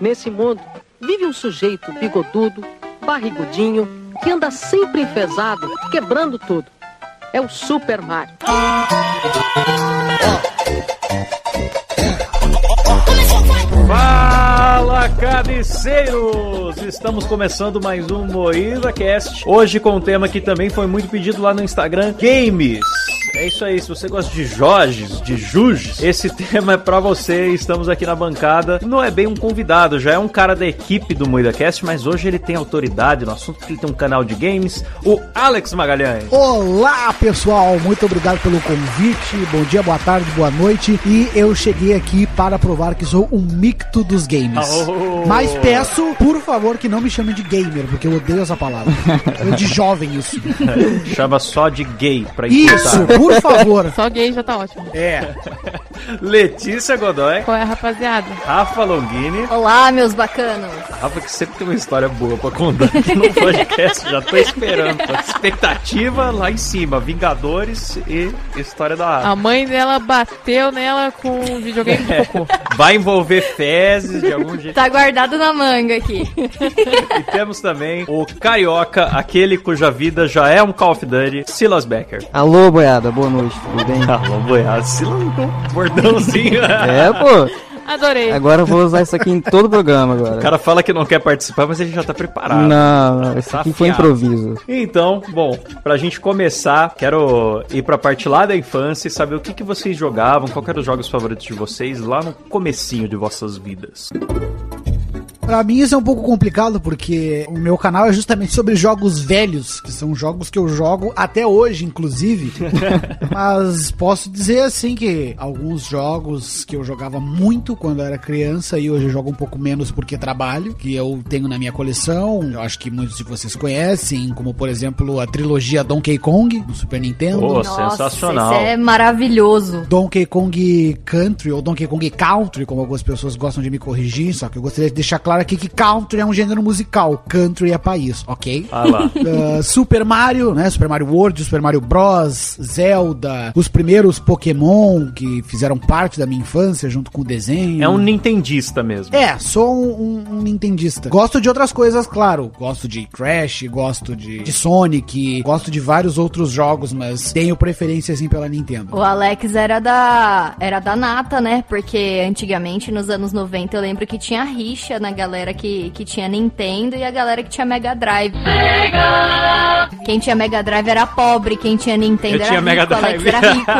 Nesse mundo, vive um sujeito bigodudo, barrigudinho, que anda sempre enfesado, quebrando tudo. É o Super Mario. Fala, cabeceiros! Estamos começando mais um Moída Cast. Hoje com um tema que também foi muito pedido lá no Instagram: games. É isso aí, se você gosta de Jorges, de Juges, esse tema é pra você. Estamos aqui na bancada. Não é bem um convidado, já é um cara da equipe do MoídaCast, mas hoje ele tem autoridade no assunto, porque ele tem um canal de games, o Alex Magalhães. Olá, pessoal! Muito obrigado pelo convite. Bom dia, boa tarde, boa noite. E eu cheguei aqui para provar que sou um micto dos games. Oh. Mas peço, por favor, que não me chamem de gamer, porque eu odeio essa palavra. Eu de jovem isso. Chama só de gay pra Isso, encurtar. Por favor. Só gay já tá ótimo. É. Letícia Godoy, Qual é, rapaziada? Rafa Longini. Olá, meus bacanos. Rafa que sempre tem uma história boa pra contar aqui no podcast, já tô esperando. Expectativa lá em cima, Vingadores e história da Rafa. A mãe dela bateu nela com um videogame de cocô. Vai envolver fezes de algum jeito. Tá guardado na manga aqui. E temos também o Carioca, aquele cuja vida já é um Call of Duty, Silas Becker. Alô, boiada, boa noite, tudo bem? Alô, boiado, Silas não bordãozinho. É, pô, Adorei. agora eu vou usar isso aqui em todo o programa O agora. cara fala que não quer participar, mas ele já tá preparado. Não, não, isso Tá aqui foi improviso. Então, bom, pra gente começar, quero ir pra parte lá da infância e saber o que, que vocês jogavam, qual que eram os jogos favoritos de vocês lá no comecinho de vossas vidas. Pra mim isso é um pouco complicado porque o meu canal é justamente sobre jogos velhos, que são jogos que eu jogo até hoje, inclusive. Mas posso dizer assim que alguns jogos que eu jogava muito quando eu era criança e hoje eu jogo um pouco menos porque trabalho, que eu tenho na minha coleção, eu acho que muitos de vocês conhecem, como por exemplo a trilogia Donkey Kong do Super Nintendo. Pô, sensacional. Isso é maravilhoso. Donkey Kong Country ou Donkey Kong Country, como algumas pessoas gostam de me corrigir, só que eu gostaria de deixar claro aqui que country é um gênero musical, country é país, ok? Ah lá. Uh, Super Mario, né? Super Mario World, Super Mario Bros, Zelda, os primeiros Pokémon que fizeram parte da minha infância junto com o desenho. É um nintendista mesmo. É, sou um, um- um nintendista. Gosto de outras coisas, claro. Gosto de Crash, gosto de, de Sonic, gosto de vários outros jogos, mas tenho preferência assim pela Nintendo. O Alex era da era da nata, né? Porque antigamente, nos anos 90, eu lembro que tinha rixa na galera que, que tinha Nintendo e a galera que tinha Mega Drive. Quem tinha Mega Drive era pobre, quem tinha Nintendo Eu era tinha rico, Mega Drive. era rico.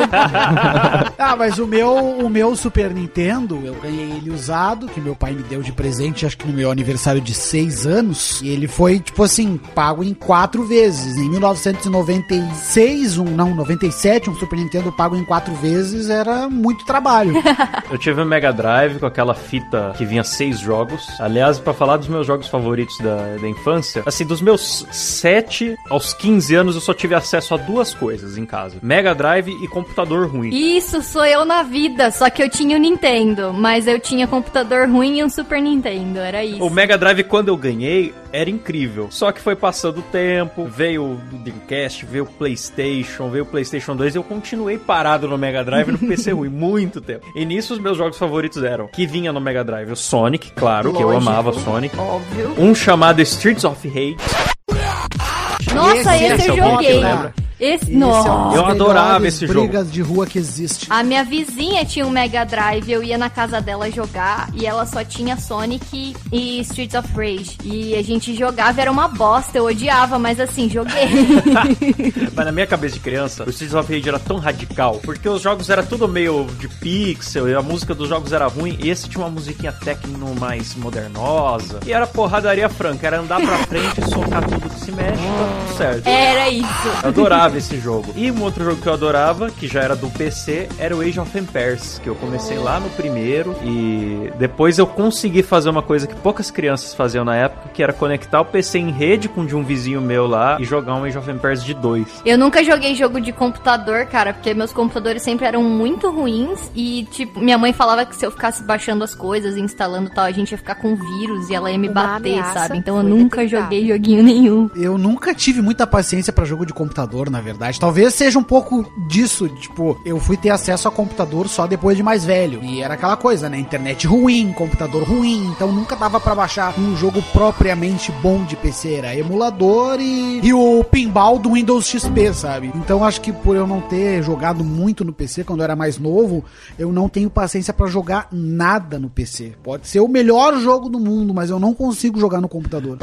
Ah, mas o meu, o meu Super Nintendo, eu ganhei ele usado, que meu pai me deu de presente, acho que no meu aniversário de 6 anos. E ele foi, tipo assim, pago em quatro vezes. Em 1996, um, não, 97, um Super Nintendo pago em quatro vezes era muito trabalho. Eu tive um Mega Drive com aquela fita que vinha seis jogos. Aliás, pra falar dos meus jogos favoritos da, da infância, assim, dos meus 7 aos 15 anos eu só tive acesso a duas coisas em casa: Mega Drive e computador ruim. Isso sou eu na vida, só que eu tinha o Nintendo, mas eu tinha computador ruim e um Super Nintendo, era isso. O Mega Drive, quando eu ganhei, era incrível. Só que foi passando o tempo, veio o Dreamcast, veio o PlayStation, veio o PlayStation 2 e eu continuei parado no Mega Drive e no PC ruim, muito tempo. E nisso os meus jogos favoritos eram que vinha no Mega Drive: o Sonic, claro, que eu Lógico. amava Sonic. Óbvio. Um chamado Streets of Rage. Nossa, Esse- esse, é eu que joguei. Esse, é nossa. Eu adorava esse jogo. brigas de rua que existe. A minha vizinha tinha um Mega Drive, eu ia na casa dela jogar e ela só tinha Sonic e Streets of Rage. E a gente jogava, era uma bosta, eu odiava, mas assim, joguei. Mas na minha cabeça de criança, o Streets of Rage era tão radical, porque os jogos era tudo meio de pixel e a música dos jogos era ruim, e esse tinha uma musiquinha techno mais modernosa. E era porradaria franca, era andar pra frente e socar tudo que se mexe, tá tudo certo. Era isso. Eu adorava esse jogo. E um outro jogo que eu adorava, que já era do PC, era o Age of Empires, que eu comecei lá no primeiro e depois eu consegui fazer uma coisa que poucas crianças faziam na época, que era conectar o PC em rede com o de um vizinho meu lá e jogar um Age of Empires de dois. Eu nunca joguei jogo de computador, cara, porque meus computadores sempre eram muito ruins e, tipo, minha mãe falava que se eu ficasse baixando as coisas e instalando e tal, a gente ia ficar com vírus e ela ia me Uma bater, ameaça sabe? Então eu nunca detectada. joguei joguinho nenhum. Eu nunca tive muita paciência pra jogo de computador, na na verdade. Talvez seja um pouco disso, tipo, eu fui ter acesso a computador só depois de mais velho. E era aquela coisa, né? Internet ruim, computador ruim, então nunca dava pra baixar um jogo propriamente bom de PC. Era emulador e, e o pinball do Windows XP, sabe? Então acho que por eu não ter jogado muito no PC quando eu era mais novo, eu não tenho paciência pra jogar nada no PC. Pode ser o melhor jogo do mundo, mas eu não consigo jogar no computador.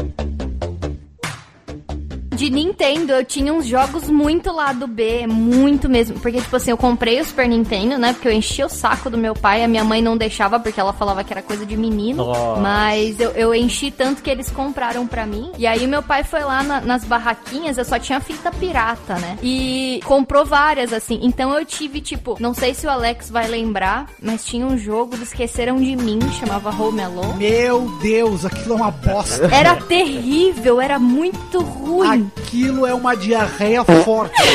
De Nintendo, eu tinha uns jogos muito lado B, muito mesmo. Porque, tipo assim, eu comprei o Super Nintendo, né? Porque eu enchi o saco do meu pai, a minha mãe não deixava porque ela falava que era coisa de menino. Nossa. Mas eu, eu enchi tanto que eles compraram pra mim. E aí meu pai foi lá na- nas barraquinhas, eu só tinha fita pirata, né? E comprou várias, assim. Então eu tive, tipo, não sei se o Alex vai lembrar, mas tinha um jogo do Esqueceram de Mim, chamava Home Alone. Meu Deus, aquilo é uma bosta. Era terrível, era muito ruim. Aquilo é uma diarreia forte.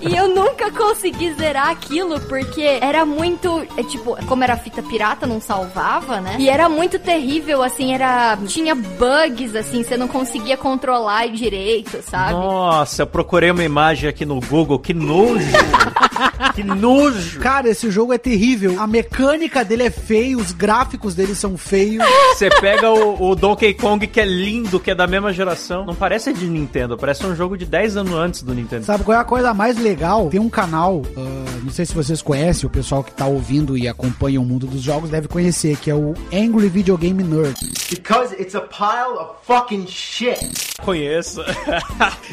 E eu nunca consegui zerar aquilo porque era muito. É, tipo, como era fita pirata, não salvava, né? E era muito terrível, assim, era. Tinha bugs, assim, você não conseguia controlar direito, sabe? Nossa, eu procurei uma imagem aqui no Google, que nojo! que nojo! Cara, esse jogo é terrível. A mecânica dele é feia, os gráficos dele são feios. Você pega o, o Donkey Kong, que é lindo, que é da mesma geração. Não parece de Nintendo, parece um jogo de 10 anos antes do Nintendo. Sabe qual é a coisa mais legal? Tem um canal, ah, não sei se vocês conhecem, o pessoal que tá ouvindo e acompanha o mundo dos jogos deve conhecer, que é o Angry Video Game Nerd. Because it's a pile of fucking shit. Conheço.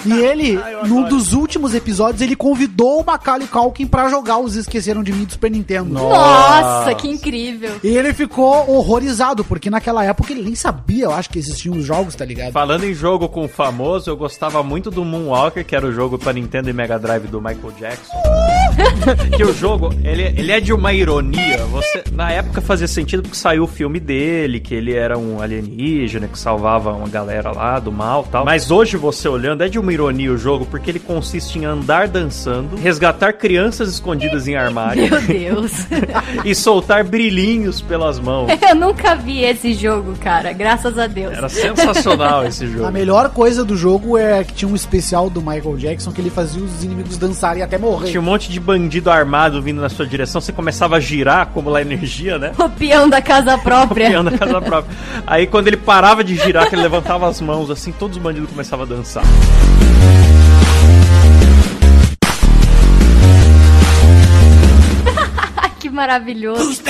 E ele, Ai, eu num dos últimos episódios, ele convidou o Macaulay Culkin pra jogar os Esqueceram de Mim do Super Nintendo. Nossa, que incrível. E ele ficou horrorizado, porque naquela época ele nem sabia, eu acho, que existiam os jogos, tá ligado? Falando em jogo com o famoso, eu gostava muito do Moonwalker, que era o jogo pra Nintendo e Mega Drive do Michael Jackson. que o jogo, ele, ele é de uma ironia. Você, na época fazia sentido porque saiu o filme dele, que ele era um alienígena que salvava uma galera lá do mal e tal. Mas hoje você olhando, é de uma ironia o jogo, porque ele consiste em andar dançando, resgatar crianças escondidas em armário Meu Deus. e soltar brilhinhos pelas mãos. Eu nunca vi esse jogo, cara, graças a Deus. Era sensacional esse jogo. A melhor coisa do jogo é que tinha um especial do Michael Jackson que ele fazia os inimigos dançarem até morrer. Tinha um monte de bandido armado vindo na sua direção, você começava a girar, acumular energia, né? O peão da casa própria. Peão da casa própria. Aí quando ele parava de girar, que ele levantava as mãos assim, todos os bandidos começavam a dançar. que maravilhoso.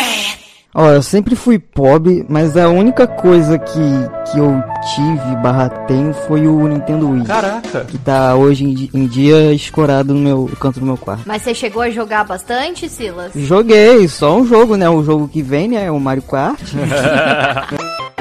Ó, eu sempre fui pobre, mas a única coisa que, que eu tive barra tenho foi o Nintendo Wii. Caraca! Que tá hoje em, di- em dia escorado no meu no canto do meu quarto. Mas você chegou a jogar bastante, Silas? Joguei, só um jogo, né? O jogo que vem, né? O Mario Kart.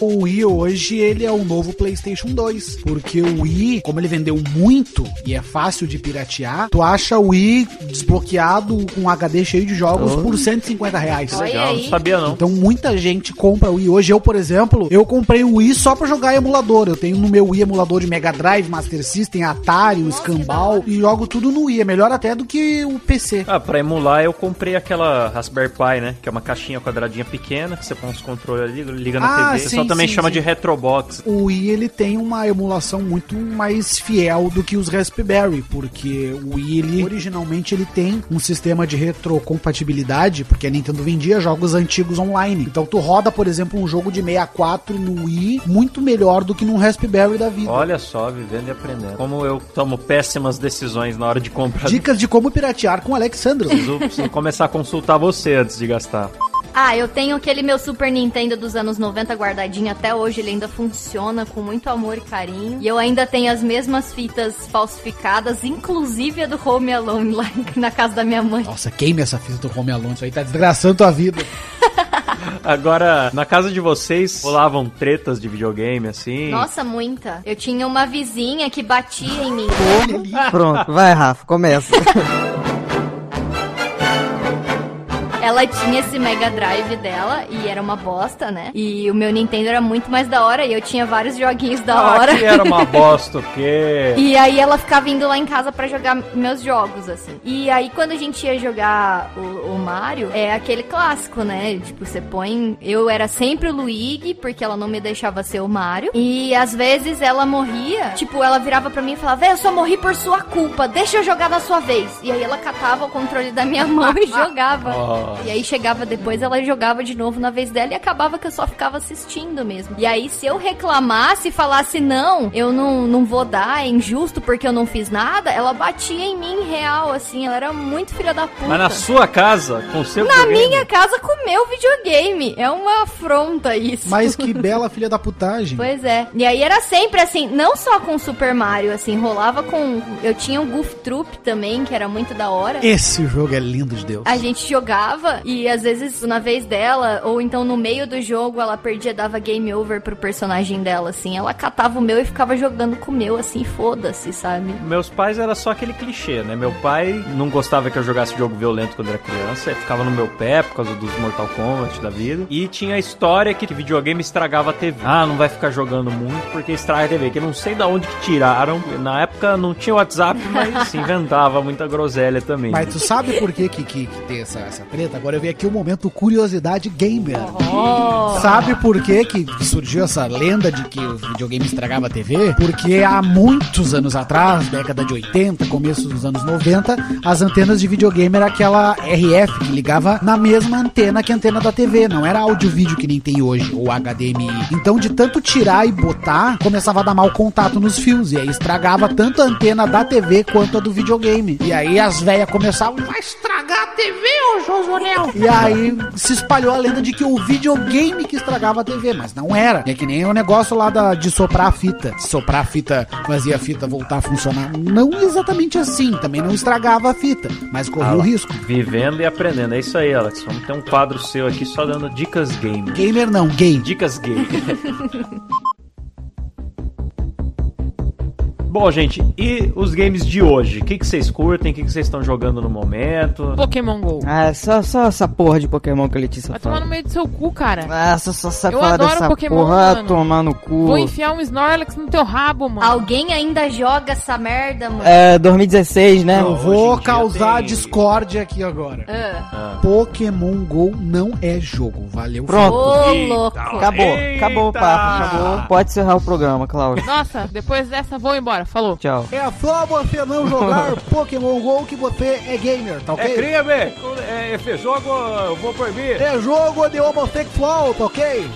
O Wii hoje, ele é o novo PlayStation 2. Porque o Wii, como ele vendeu muito e é fácil de piratear, tu acha o Wii desbloqueado com HD cheio de jogos por 150 reais. Legal, não sabia não. Então muita gente compra o Wii. Hoje eu, por exemplo, eu comprei o Wii só pra jogar emulador. Eu tenho no meu Wii emulador de Mega Drive, Master System, Atari, o Scambal e jogo tudo no Wii. É melhor até do que o PC. Ah, pra emular eu comprei aquela Raspberry Pi, né? Que é uma caixinha quadradinha pequena, que você põe os controles ali, liga na Ah, TV. Sim, pessoal também sim, chama sim. de Retrobox. O Wii ele tem uma emulação muito mais fiel do que os Raspberry, porque o Wii ele, originalmente ele tem um sistema de retrocompatibilidade, porque a Nintendo vendia jogos antigos online. Então tu roda, por exemplo, um jogo de 64 no Wii muito melhor do que num Raspberry da vida. Olha só, vivendo e aprendendo. Como eu tomo péssimas decisões na hora de comprar. Dicas de como piratear com Alexandro. Preciso, preciso começar a consultar você antes de gastar. Ah, eu tenho aquele meu Super Nintendo dos anos 90 guardadinho até hoje, ele ainda funciona com muito amor e carinho. E eu ainda tenho as mesmas fitas falsificadas, inclusive a do Home Alone lá na casa da minha mãe. Nossa, queime essa fita do Home Alone, isso aí tá desgraçando tua vida. Agora, na casa de vocês, rolavam tretas de videogame, assim? Nossa, muita. Eu tinha uma vizinha que batia em mim. Pronto, vai, Rafa, começa. Ela tinha esse Mega Drive dela e era uma bosta, né? E o meu Nintendo era muito mais da hora e eu tinha vários joguinhos da Ah, hora. que era uma bosta, o quê? E aí ela ficava indo lá em casa pra jogar meus jogos, assim. E aí quando a gente ia jogar o, o Mario, é aquele clássico, né? Tipo, você põe. Eu era sempre o Luigi, porque ela não me deixava ser o Mario. E às vezes ela morria, tipo, ela virava pra mim e falava: Véi, eu só morri por sua culpa, deixa eu jogar na sua vez. E aí ela catava o controle da minha mão e jogava. Nossa. E aí chegava depois, ela jogava de novo na vez dela e acabava que eu só ficava assistindo mesmo. E aí, se eu reclamasse e falasse, não, eu não, não vou dar, é injusto porque eu não fiz nada, ela batia em mim real, assim, ela era muito filha da puta. Mas na sua casa, com seu Na videogame? minha casa com o meu videogame. É uma afronta isso. Mas que bela filha da putagem. Pois é. E aí era sempre assim, não só com Super Mario, assim, rolava com. Eu tinha o Goof Troop também, que era muito da hora. Esse jogo é lindo de Deus. A gente jogava e às vezes na vez dela, ou então no meio do jogo, ela perdia, dava game over pro personagem dela, assim. Ela catava o meu e ficava jogando com o meu, assim, foda-se, sabe? Meus pais era só aquele clichê, né? Meu pai não gostava que eu jogasse jogo violento quando era criança, ele ficava no meu pé por causa dos Mortal Kombat da vida. E tinha a história que videogame estragava a TV. Ah, não vai ficar jogando muito porque estraga a TV, que eu não sei da onde que tiraram. Na época não tinha WhatsApp, mas se inventava muita groselha também. Mas tu sabe por que, que, que, que tem essa, essa treta? Agora eu vi aqui o momento curiosidade gamer. Sabe por que, que surgiu essa lenda de que o videogame estragava a TV? Porque há muitos anos atrás, década de 80, começo dos anos 90, as antenas de videogame era aquela RF que ligava na mesma antena que a antena da TV. Não era áudio-vídeo que nem tem hoje, ou HDMI. Então, de tanto tirar e botar, começava a dar mau contato nos fios. E aí estragava tanto a antena da TV quanto a do videogame. E aí as velhas começavam, vai estragar a TV, ô E aí se espalhou a lenda de que o videogame que estragava a TV, mas não era. É que nem o negócio lá da, de soprar a fita. Soprar a fita fazia a fita voltar a funcionar. Não exatamente assim, também não estragava a fita, mas corria Ah o risco. Vivendo e aprendendo. É isso aí, Alex. Vamos ter um quadro seu aqui só dando dicas game. Gamer não, gay. Dicas gay. Bom, gente, e os games de hoje? O que, que vocês curtem? O que, que vocês estão jogando no momento? Pokémon GO. Ah, só, só essa porra de Pokémon que a Letícia Vai tomar fala. no meio do seu cu, cara. Ah, só, só sabe Eu adoro dessa Pokémon, porra, mano. tomar no cu. Vou enfiar um Snorlax no teu rabo, mano. Alguém ainda joga essa merda, mano? É, 2016, né? Eu vou causar tem- discórdia aqui agora. Ah. Pokémon GO não é jogo, valeu. Pronto. Ô, louco. Acabou, Eita! acabou o papo, acabou. Pode encerrar o programa, Cláudio. Nossa, depois dessa vou embora. Falou. Tchau. É só você não jogar Pokémon GO que você é gamer, tá ok? É crime! É, é jogo, eu vou proibir. É jogo de homossexual, tá ok?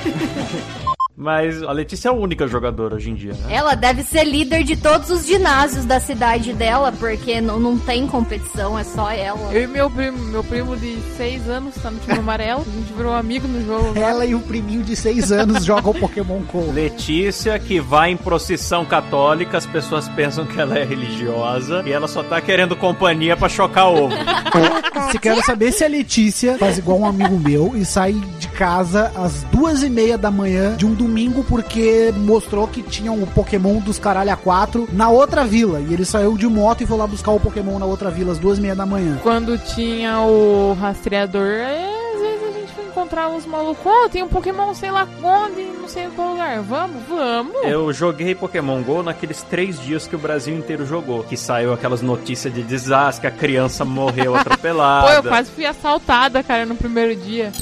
Mas a Letícia é a única jogadora hoje em dia, né? Ela deve ser líder de todos os ginásios da cidade dela, porque não, não tem competição, é só ela. Eu e meu primo, meu primo de 6 anos, tá no time amarelo. A gente virou amigo no jogo. Ela e o priminho de 6 anos jogam Pokémon GO. Letícia, que vai em procissão católica, as pessoas pensam que ela é religiosa e ela só tá querendo companhia pra chocar ovo. Se quero saber se a Letícia faz igual um amigo meu e sai de casa às duas e meia da manhã de um domingo porque mostrou que tinha o Pokémon dos caralho a quatro na outra vila. E ele saiu de moto e foi lá buscar o Pokémon na outra vila às duas e meia da manhã. Quando tinha o rastreador, é, às vezes a gente foi encontrar os malucos. Ó, tem um Pokémon sei lá onde, não sei em qual lugar. Vamos, vamos. Eu joguei Pokémon GO naqueles três dias que o Brasil inteiro jogou. Que saiu aquelas notícias de desastre, a criança morreu atropelada. Pô, eu quase fui assaltada, cara, no primeiro dia.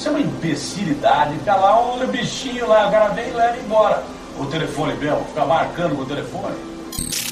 Isso é uma imbecilidade. Fica lá, olha o bichinho lá, o cara vem e leva embora. O telefone mesmo, fica marcando o telefone.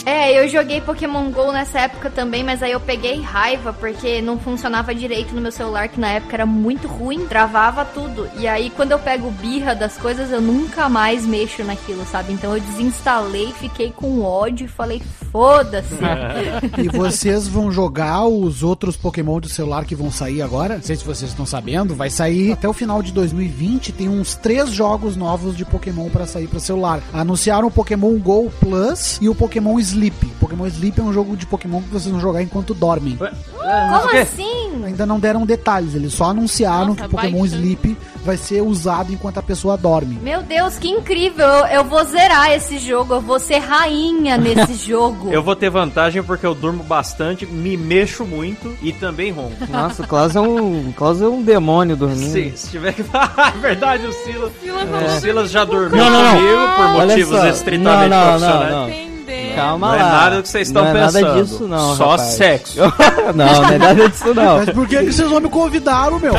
É, eu joguei Pokémon GO nessa época também, mas aí eu peguei raiva porque não funcionava direito no meu celular, que na época era muito ruim, travava tudo. E aí quando eu pego birra das coisas, eu nunca mais mexo naquilo, sabe? Então eu desinstalei, fiquei com ódio e falei, foda-se. E vocês vão jogar os outros Pokémon do celular que vão sair agora? Não sei se vocês estão sabendo, vai sair até o final de 2020. Tem uns três jogos novos de Pokémon pra sair para celular. Anunciaram o Pokémon Go Plus e o Pokémon Sleep. Pokémon Sleep é um jogo de Pokémon que vocês vão jogar enquanto dormem. Não Como assim? ainda não deram detalhes, eles só anunciaram Nossa, que o Pokémon baixando. Sleep vai ser usado enquanto a pessoa dorme. Meu Deus, que incrível! Eu, eu vou zerar esse jogo, eu vou ser rainha nesse jogo. Eu vou ter vantagem porque eu durmo bastante, me mexo muito e também ronco. Nossa, o Klaus é um, Klaus é um demônio dormindo. Se, se tiver que. Ah, é verdade, o Silas. Silas O Silas já dormiu Não, não, não. comigo por Olha motivos só. estritamente Não, não, não, profissionais. não. Entender. Calma Não é lá. nada do que vocês estão não pensando. É nada disso, não. Só rapaz. sexo. não, não é nada disso, não. Mas por que, que vocês não me convidaram, meu?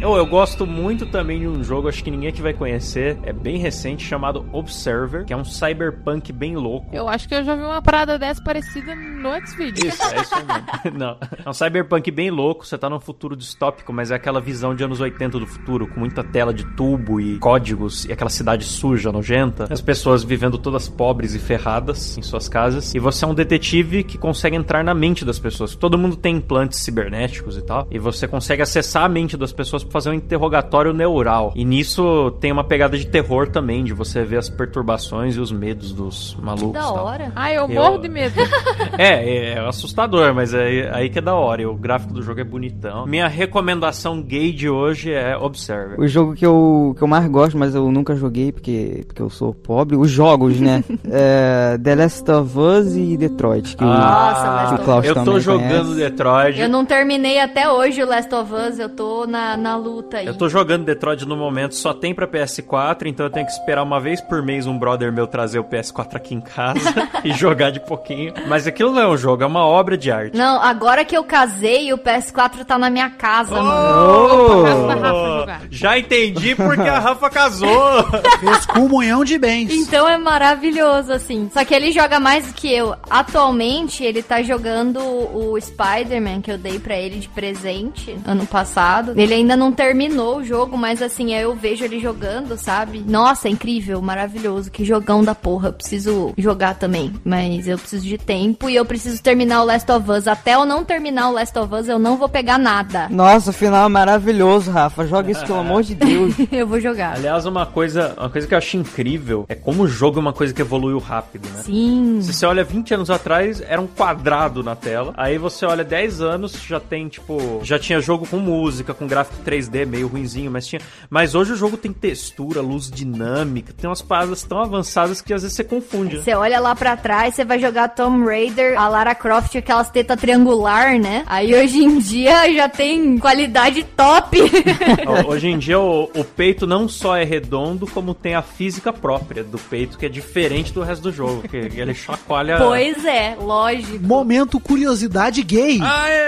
Eu, eu gosto muito também de um jogo, acho que ninguém aqui vai conhecer, é bem recente, chamado Observer, que é um cyberpunk bem louco. Eu acho que eu já vi uma parada dessa parecida no Xvideo. Isso, é isso mesmo. Não. É um cyberpunk bem louco, você tá num futuro distópico, mas é aquela visão de anos 80 do futuro, com muita tela de tubo e códigos e aquela cidade suja, nojenta. As pessoas vivendo todas pobres e ferradas em suas casas. E você é um detetive que consegue entrar na mente das pessoas. Todo mundo tem implantes cibernéticos e tal. E você consegue acessar a mente das pessoas pra fazer um interrogatório neural. E nisso tem uma pegada de terror também, de você ver as perturbações e os medos dos malucos. da e tal. hora. Ai, eu Eu- morro de medo. É, é assustador, mas é aí que é da hora. E o gráfico do jogo é bonitão. Minha recomendação gay de hoje é Observer. O jogo que eu, que eu mais gosto, mas eu nunca joguei porque, porque eu sou pobre, os jogos, né? é The Last of Us e Detroit. Que o- Nossa, que o Klaus eu tô jogando conhece. Detroit. Eu não terminei até hoje o Last of Us, eu tô na, na luta aí. Eu tô jogando Detroit no momento, só tem pra PS4, então eu tenho que esperar uma vez por mês um brother meu trazer o PS4 aqui em casa e jogar de pouquinho. Mas aquilo não é um jogo, é uma obra de arte. Não, agora que eu casei, o PS4 tá na minha casa, mano. Oh! Casa da Rafa jogar. Já entendi porque a Rafa casou. Fez comunhão de bens. Então é maravilhoso, assim. Só que ele joga mais do que eu. Atualmente, ele tá jogando o Spider-Man que eu dei pra ele de presente ano passado. Ele ainda não terminou o jogo, mas assim, eu vejo ele jogando, sabe? Nossa, é incrível, maravilhoso. Que jogão da porra. Eu preciso jogar também. Mas eu preciso de tempo e eu preciso terminar o Last of Us. Até eu não terminar o Last of Us, eu não vou pegar nada. Nossa, o final é maravilhoso, Rafa. Joga isso, pelo amor de Deus. eu vou jogar. Aliás, uma coisa, uma coisa que eu acho incrível é como o jogo é uma coisa que evoluiu rápido, né? Sim. Se você olha 20 anos atrás, era um quadrado na tela. Aí você olha 10 anos, já tem, tipo. Já tinha jogo com música, com gráfico 3D, meio ruinzinho, mas tinha. Mas hoje o jogo tem textura, luz dinâmica, tem umas paradas tão avançadas que às vezes você confunde. né? Você olha lá pra trás, você vai jogar Tomb Raider, a Lara Croft, aquelas tetas triangular, né? Aí hoje em dia já tem qualidade top. Hoje em dia o, o peito não só é redondo, como tem a física própria do peito, que é diferente do resto do jogo. Que ele chacoalha. pois é, lógico. Momento curiosidade gay. Aê!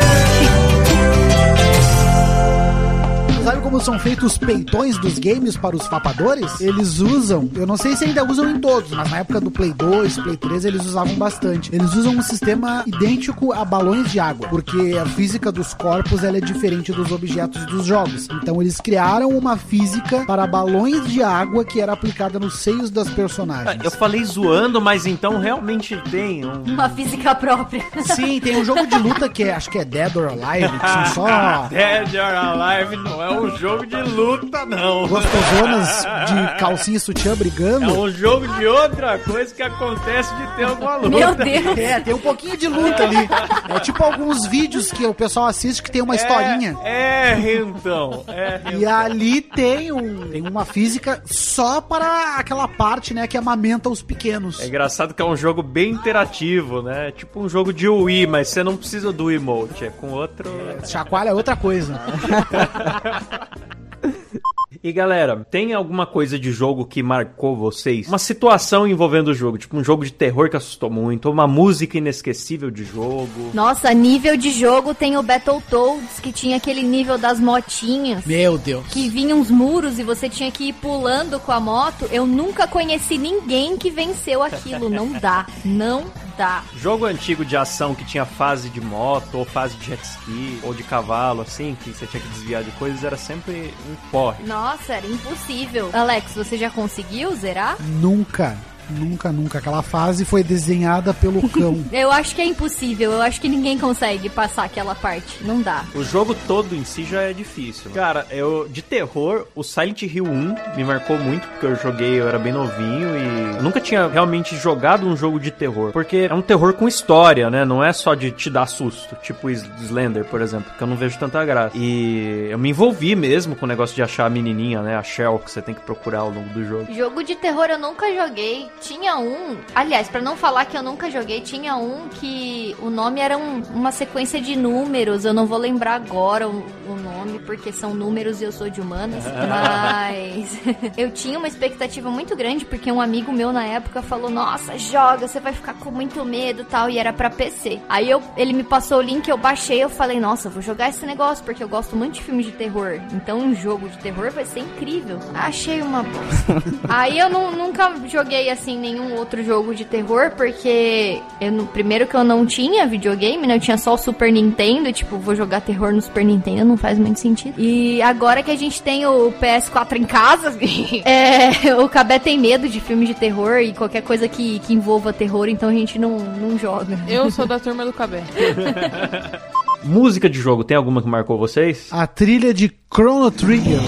Sabe como são feitos os peitões dos games para os papadores? Eles usam, eu não sei se ainda usam em todos, mas na época do Play 2, Play 3 eles usavam bastante. Eles usam um sistema idêntico a balões de água, porque a física dos corpos ela é diferente dos objetos dos jogos. Então eles criaram uma física para balões de água que era aplicada nos seios das personagens. Eu falei zoando, mas então realmente tem um. Uma física própria. Sim, tem um jogo de luta que é, acho que é Dead or Alive, que são só Dead or Alive não é um jogo de luta, não. gostosonas de calcinha e sutiã É brigando. um jogo de outra coisa que acontece de ter alguma luta. Meu Deus. É, tem um pouquinho de luta ali. É tipo alguns vídeos que o pessoal assiste que tem uma historinha. É, é então. É, E ali tem, um, tem uma física só para aquela parte, né, que amamenta os pequenos. É engraçado que é um jogo bem interativo, né? É Tipo um jogo de Wii, mas você não precisa do emote, é com outro. Chacoalha é outra coisa. E galera, tem alguma coisa de jogo que marcou vocês? Uma situação envolvendo o jogo, tipo um jogo de terror que assustou muito, uma música inesquecível de jogo. Nossa, nível de jogo tem o Battletoads, que tinha aquele nível das motinhas. Meu Deus. Que vinha uns muros e você tinha que ir pulando com a moto. Eu nunca conheci ninguém que venceu aquilo. Não dá. Não dá. Jogo antigo de ação que tinha fase de moto, ou fase de jet ski, ou de cavalo, assim, que você tinha que desviar de coisas, era sempre um porre. Nossa, era impossível. Alex, você já conseguiu zerar? Nunca. Nunca, nunca. Aquela fase foi desenhada pelo cão. Eu acho que é impossível, eu acho que ninguém consegue passar aquela parte. Não dá. O jogo todo em si já é difícil. Cara, eu de terror, o Silent Hill 1 me marcou muito porque eu joguei, eu era bem novinho e eu nunca tinha realmente jogado um jogo de terror, porque é um terror com história, né? Não é só de te dar susto, tipo Slender, por exemplo, que eu não vejo tanta graça. E eu me envolvi mesmo com o negócio de achar a menininha, né? A Shell que você tem que procurar ao longo do jogo. Jogo de terror eu nunca joguei. Tinha um, aliás, pra não falar que eu nunca joguei, tinha um que o nome era um- uma sequência de números. Eu não vou lembrar agora o, o nome, porque são números e eu sou de humanas. Mas eu tinha uma expectativa muito grande, porque um amigo meu na época falou: Nossa, joga, você vai ficar com muito medo e tal. E era pra PC. Aí eu, ele me passou o link, eu baixei, eu falei: Nossa, vou jogar esse negócio, porque eu gosto muito de filmes de terror. Então um jogo de terror vai ser incrível. Achei uma bosta. Aí eu não- nunca joguei assim nenhum outro jogo de terror, porque eu, no- primeiro que eu não tinha videogame, né? Eu tinha só o Super Nintendo, tipo, vou jogar terror no Super Nintendo, não faz muito sentido. E agora que a gente tem o PS4 em casa, é, o Cabé tem medo de filmes de terror e qualquer coisa que, que envolva terror, então a gente não, não joga. Eu sou da turma do Cabé. Música de jogo, tem alguma que marcou vocês? A trilha de Chrono Trigger.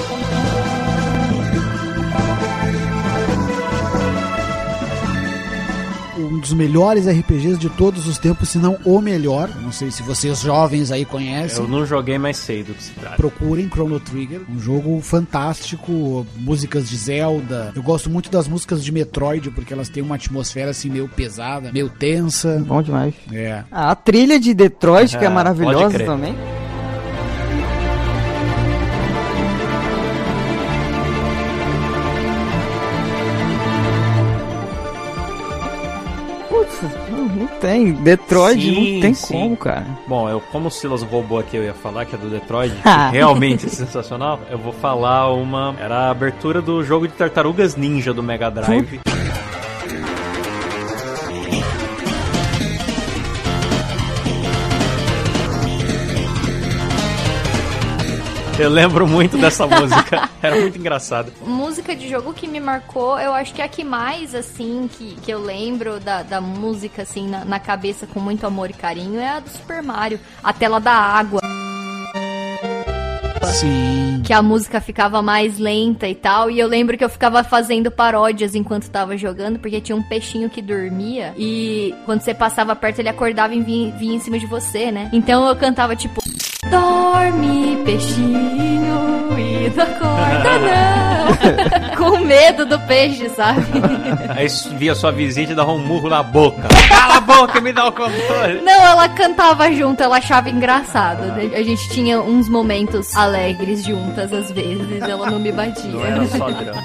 Dos melhores RPGs de todos os tempos, se não o melhor. Não sei se vocês jovens aí conhecem. Eu não joguei, mas sei do que se trata. Procurem Chrono Trigger, um jogo fantástico, músicas de Zelda. Eu gosto muito das músicas de Metroid porque elas têm uma atmosfera assim meio pesada, meio tensa. Bom demais. É. Ah, a trilha de Detroit, que é pode maravilhosa crer. também. Tem. Detroit Sim, não tem sim. como, cara. Bom, eu, como o Silas roubou aqui, eu ia falar que é do Detroit, que realmente é sensacional. Eu vou falar uma. Era a abertura do jogo de tartarugas ninja do Mega Drive. Eu lembro muito dessa música. Era muito engraçado. Música de jogo que me marcou, eu acho que a que mais, assim, que, que eu lembro da, da música, assim, na, na cabeça com muito amor e carinho é a do Super Mario. A tela da água. Sim. que a música ficava mais lenta e tal. E eu lembro que eu ficava fazendo paródias enquanto tava jogando, porque tinha um peixinho que dormia. E quando você passava perto, ele acordava e vinha, vinha em cima de você, né? Então eu cantava tipo. Dorme, peixinho, e não acorda não. Com medo do peixe, sabe? Aí via sua visita e dava um murro na boca. Cala a boca me dá o controle. Não, ela cantava junto, ela achava engraçado. A gente tinha uns momentos alegres juntas às vezes, ela não me batia. Não era só drama.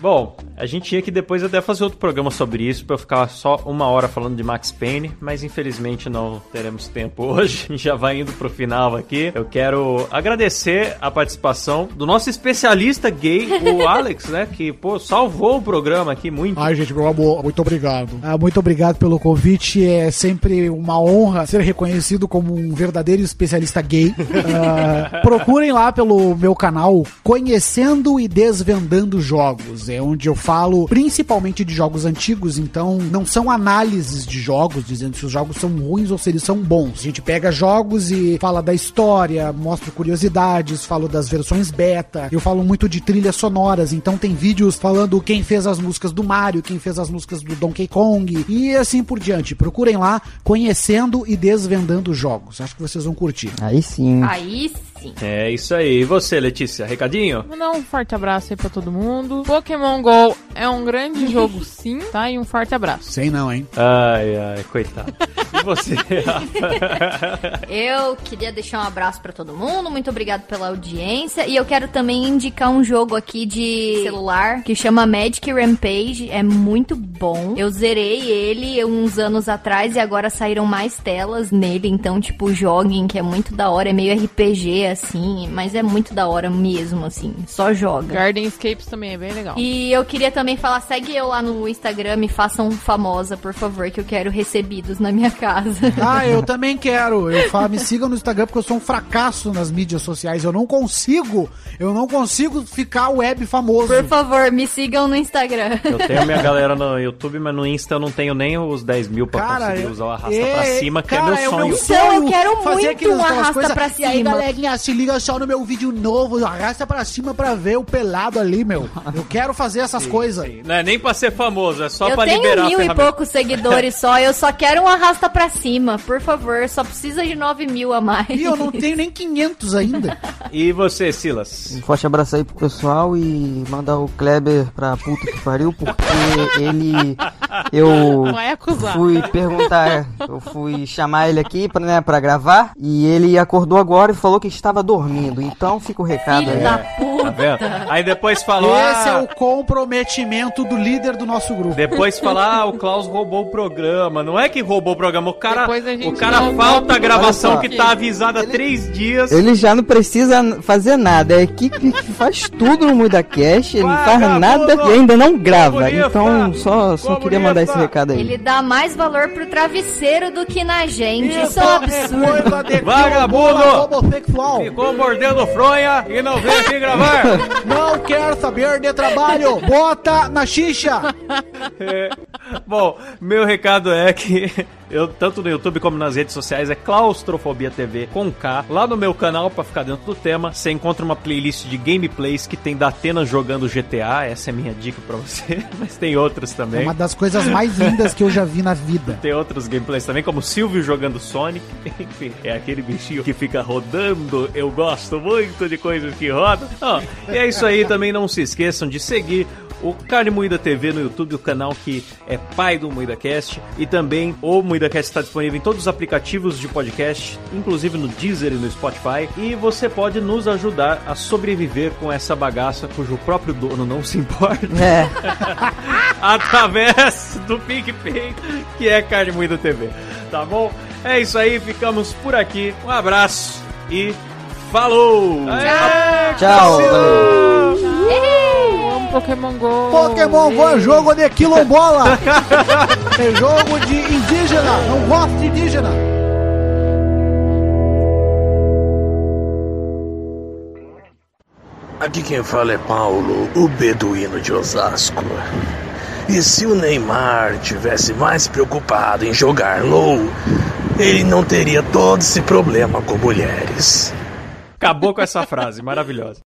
Bom, a gente tinha que depois até fazer outro programa sobre isso, pra eu ficar só uma hora falando de Max Payne, mas infelizmente não teremos tempo hoje. A gente já vai indo pro final aqui. Eu quero agradecer a participação do nosso especialista gay, o Alex, né? Que, pô, salvou o programa aqui muito. Ai, gente, meu amor, muito obrigado. Ah, muito obrigado pelo convite. É sempre uma honra ser reconhecido como um verdadeiro especialista gay. Ah, procurem lá pelo meu canal Conhecendo e Desvendando Jogos. É onde eu falo principalmente de jogos antigos, então não são análises de jogos dizendo se os jogos são ruins ou se eles são bons. A gente pega jogos e fala da história, mostra curiosidades, falo das versões beta. Eu falo muito de trilhas sonoras, então tem vídeos falando quem fez as músicas do Mario, quem fez as músicas do Donkey Kong e assim por diante. Procurem lá, conhecendo e desvendando jogos. Acho que vocês vão curtir. Aí sim. Aí sim. É isso aí. E você, Letícia? Recadinho? Mandar um forte abraço aí pra todo mundo. Pokémon GO é um grande jogo, sim, tá? E um forte abraço. Sei não, hein? Ai, ai, coitado. E você? Eu queria deixar um abraço pra todo mundo, muito obrigado pela audiência. E eu quero também indicar um jogo aqui de celular que chama Magic Rampage. É muito bom. Eu zerei ele uns anos atrás e agora saíram mais telas nele. Então, tipo, joguem, que é muito da hora. É meio RPG, assim, mas é muito da hora mesmo, assim. Só joga. Garden Escapes também é bem legal. E eu queria também falar, segue eu lá no Instagram, me façam famosa, por favor, que eu quero recebidos na minha casa. Ah, eu também quero. Eu falo, me sigam no Instagram porque eu sou um fracasso nas mídias sociais. Eu não consigo. Eu não consigo ficar web famoso. Por favor, me sigam no Instagram. Eu tenho minha galera no YouTube, mas no Insta eu não tenho nem os 10 mil pra Cara, conseguir eu- usar o arrasta é, pra cima, que é cara, meu é sonho. Então, eu quero fazer muito um arrasta coisas, pra E aí, cima." galerinha, se liga só no meu vídeo novo, arrasta pra cima pra ver o pelado ali, meu. Eu quero fazer essas coisas. Não é nem pra ser famoso, é só eu pra tenho liberar mil a e ferramenta. poucos seguidores só, eu só quero um arrasta pra cima, por favor, só precisa de 9 mil a mais. E eu não tenho nem 500 ainda. E você, Silas? Um forte abraço aí pro pessoal e mandar o Kleber pra puta que pariu, porque ele. Eu fui perguntar, eu fui chamar ele aqui pra, né, pra gravar e ele acordou agora e falou que estava dormindo. Então fica o recado Filho aí. da Tá puta. Vendo? Aí depois falou. Esse é ah, o comprometimento do líder do nosso grupo. Depois falar, ah, o Klaus roubou o programa. Não é que roubou o programa, o cara, o cara falta a gravação que tá avisada há três dias. Ele já não precisa fazer nada, é a equipe que faz tudo no MuidaCast, ele não faz nada e ainda não grava. Então só, só queria mandar esse recado aí. Ele dá mais valor pro travesseiro do que na gente. Isso é um absurdo. Vagabundo! Ficou mordendo fronha e não veio aqui gravar. Não quero saber de trabalho. Bota na xixa. É. Bom, meu recado é que eu, tanto no YouTube como nas redes sociais, é Claustrofobia TV com K. Lá no meu canal, pra ficar dentro do tema, você encontra uma playlist de gameplays que tem da Atena jogando GTA. Essa é minha dica pra você. Mas tem outras É também. uma das coisas mais lindas que eu já vi na vida. Tem outros gameplays também, como Silvio jogando Sonic. Enfim, é aquele bichinho que fica rodando. Eu gosto muito de coisas que rodam. Ó, e é isso aí. Também não se esqueçam de seguir o Carne Moída TV no YouTube, o canal que é pai do MoídaCast. E também o MoídaCast está disponível em todos os aplicativos de podcast, inclusive no Deezer e no Spotify. E você pode nos ajudar a sobreviver com essa bagaça cujo próprio dono não se importa É, através do PicPay, que é Carne Moída TV. Tá bom? É isso aí, ficamos por aqui. Um abraço e falou! tchau, valeu. Pokémon GO. Pokémon Go é jogo de quilombola. É jogo de indígena. Não gosto de indígena. Aqui quem fala é Paulo, o beduíno de Osasco. E se o Neymar tivesse mais preocupado em jogar LOL, ele não teria todo esse problema com mulheres. Acabou com essa frase maravilhosa.